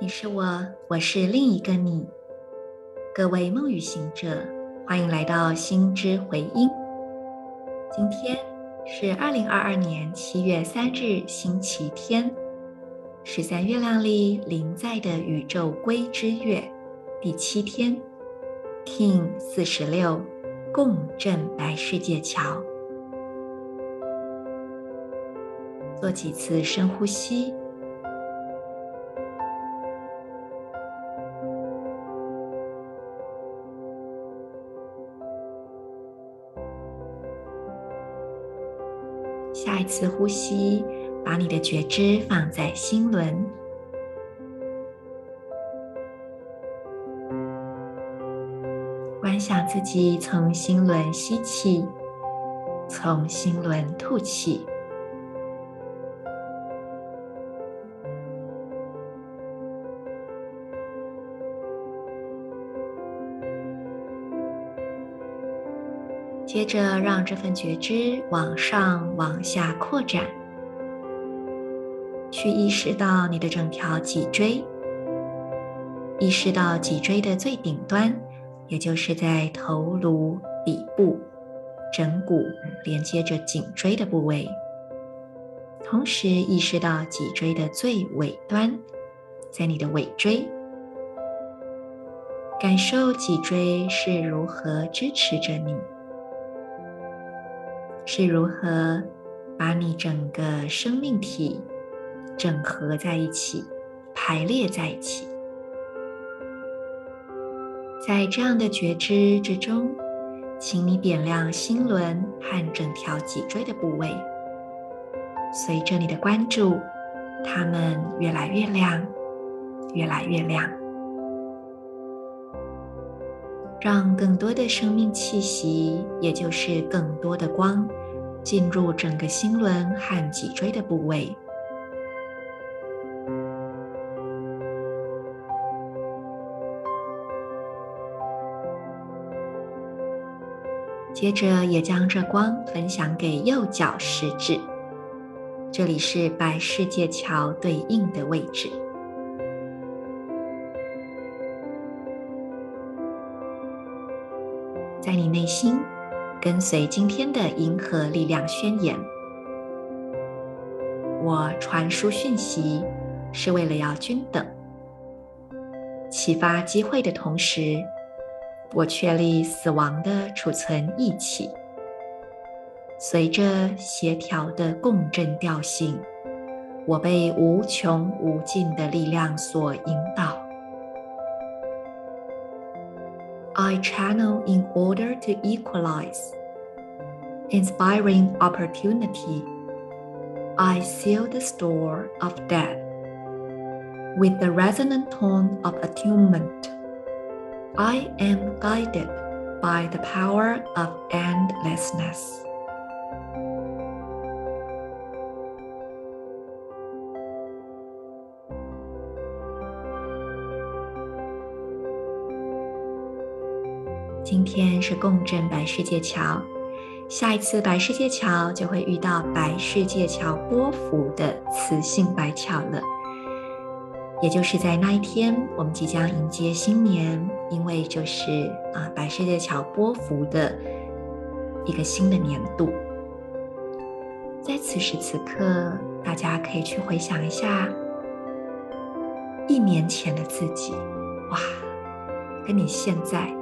你是我，我是另一个你。各位梦与行者，欢迎来到心之回音。今天是二零二二年七月三日，星期天，十三月亮里临在的宇宙归之月第七天，King 四十六，共振白世界桥。做几次深呼吸。再次呼吸，把你的觉知放在心轮，观想自己从心轮吸气，从心轮吐气。接着，让这份觉知往上、往下扩展，去意识到你的整条脊椎，意识到脊椎的最顶端，也就是在头颅底部，枕骨连接着颈椎的部位。同时，意识到脊椎的最尾端，在你的尾椎，感受脊椎是如何支持着你。是如何把你整个生命体整合在一起、排列在一起？在这样的觉知之中，请你点亮心轮和整条脊椎的部位。随着你的关注，它们越来越亮，越来越亮，让更多的生命气息，也就是更多的光。进入整个心轮和脊椎的部位，接着也将这光分享给右脚食指，这里是白世界桥对应的位置，在你内心。跟随今天的银河力量宣言，我传输讯息是为了要均等，启发机会的同时，我确立死亡的储存义气。随着协调的共振调性，我被无穷无尽的力量所引导。I channel in order to equalize, inspiring opportunity. I seal the store of death with the resonant tone of attunement. I am guided by the power of endlessness. 今天是共振白世界桥，下一次白世界桥就会遇到白世界桥波幅的磁性白桥了，也就是在那一天，我们即将迎接新年，因为就是啊白世界桥波幅的一个新的年度。在此时此刻，大家可以去回想一下一年前的自己，哇，跟你现在。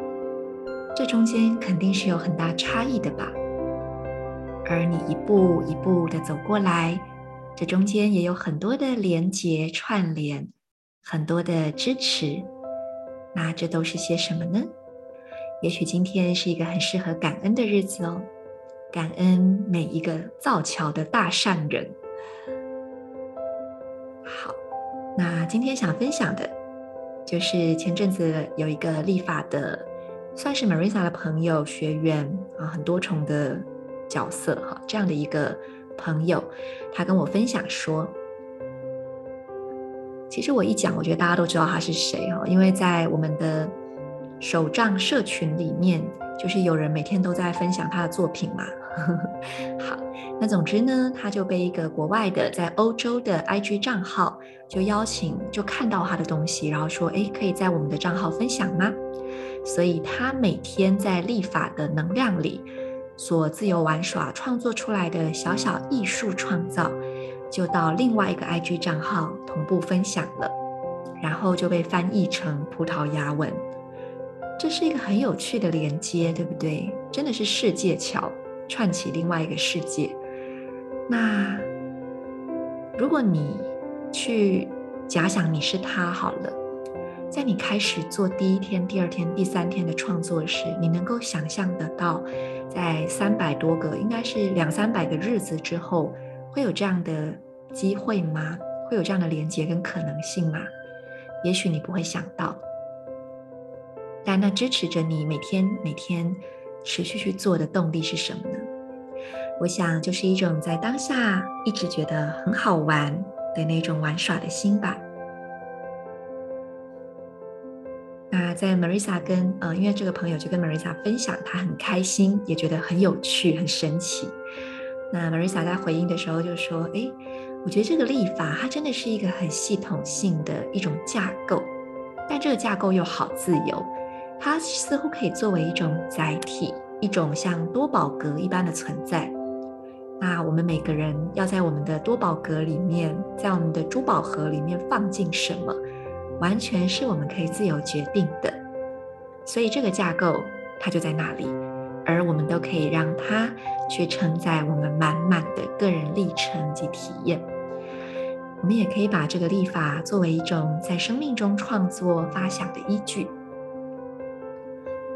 这中间肯定是有很大差异的吧，而你一步一步的走过来，这中间也有很多的连接串联，很多的支持。那这都是些什么呢？也许今天是一个很适合感恩的日子哦，感恩每一个造桥的大善人。好，那今天想分享的，就是前阵子有一个立法的。算是 Marisa 的朋友、学员啊，很多重的角色哈。这样的一个朋友，他跟我分享说，其实我一讲，我觉得大家都知道他是谁哈，因为在我们的手账社群里面，就是有人每天都在分享他的作品嘛。好，那总之呢，他就被一个国外的在欧洲的 IG 账号就邀请，就看到他的东西，然后说：“诶，可以在我们的账号分享吗？”所以他每天在立法的能量里所自由玩耍创作出来的小小艺术创造，就到另外一个 IG 账号同步分享了，然后就被翻译成葡萄牙文。这是一个很有趣的连接，对不对？真的是世界桥，串起另外一个世界。那如果你去假想你是他好了，在你开始做第一天、第二天、第三天的创作时，你能够想象得到，在三百多个，应该是两三百个日子之后，会有这样的机会吗？会有这样的连接跟可能性吗？也许你不会想到，但那支持着你每天每天持续去做的动力是什么呢？我想，就是一种在当下一直觉得很好玩的那种玩耍的心吧。那在 Marissa 跟呃，因为这个朋友就跟 Marissa 分享，他很开心，也觉得很有趣、很神奇。那 Marissa 在回应的时候就说：“诶，我觉得这个立法它真的是一个很系统性的一种架构，但这个架构又好自由，它似乎可以作为一种载体，一种像多宝格一般的存在。”那我们每个人要在我们的多宝格里面，在我们的珠宝盒里面放进什么，完全是我们可以自由决定的。所以这个架构它就在那里，而我们都可以让它去承载我们满满的个人历程及体验。我们也可以把这个历法作为一种在生命中创作发想的依据。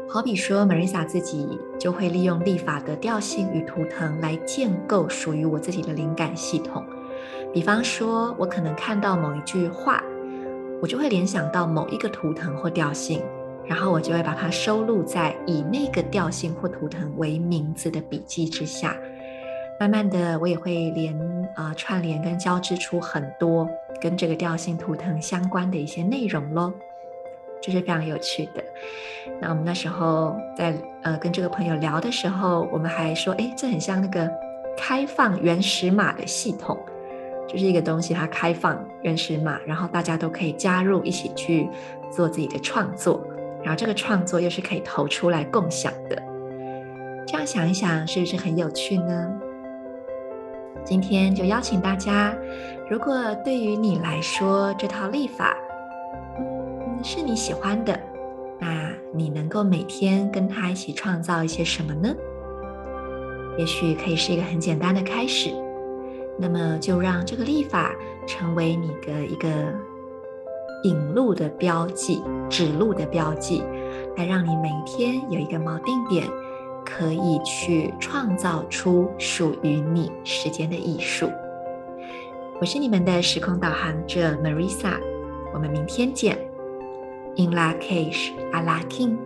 好比说，Marisa 自己就会利用历法的调性与图腾来建构属于我自己的灵感系统。比方说，我可能看到某一句话，我就会联想到某一个图腾或调性，然后我就会把它收录在以那个调性或图腾为名字的笔记之下。慢慢的，我也会连呃串联跟交织出很多跟这个调性图腾相关的一些内容喽。这是非常有趣的。那我们那时候在呃跟这个朋友聊的时候，我们还说，哎，这很像那个开放原始码的系统，就是一个东西它开放原始码，然后大家都可以加入一起去做自己的创作，然后这个创作又是可以投出来共享的。这样想一想，是不是很有趣呢？今天就邀请大家，如果对于你来说这套历法，是你喜欢的，那你能够每天跟他一起创造一些什么呢？也许可以是一个很简单的开始，那么就让这个历法成为你的一个引路的标记、指路的标记，来让你每一天有一个锚定点，可以去创造出属于你时间的艺术。我是你们的时空导航者 Marisa，我们明天见。In Lak'ech Ala K'in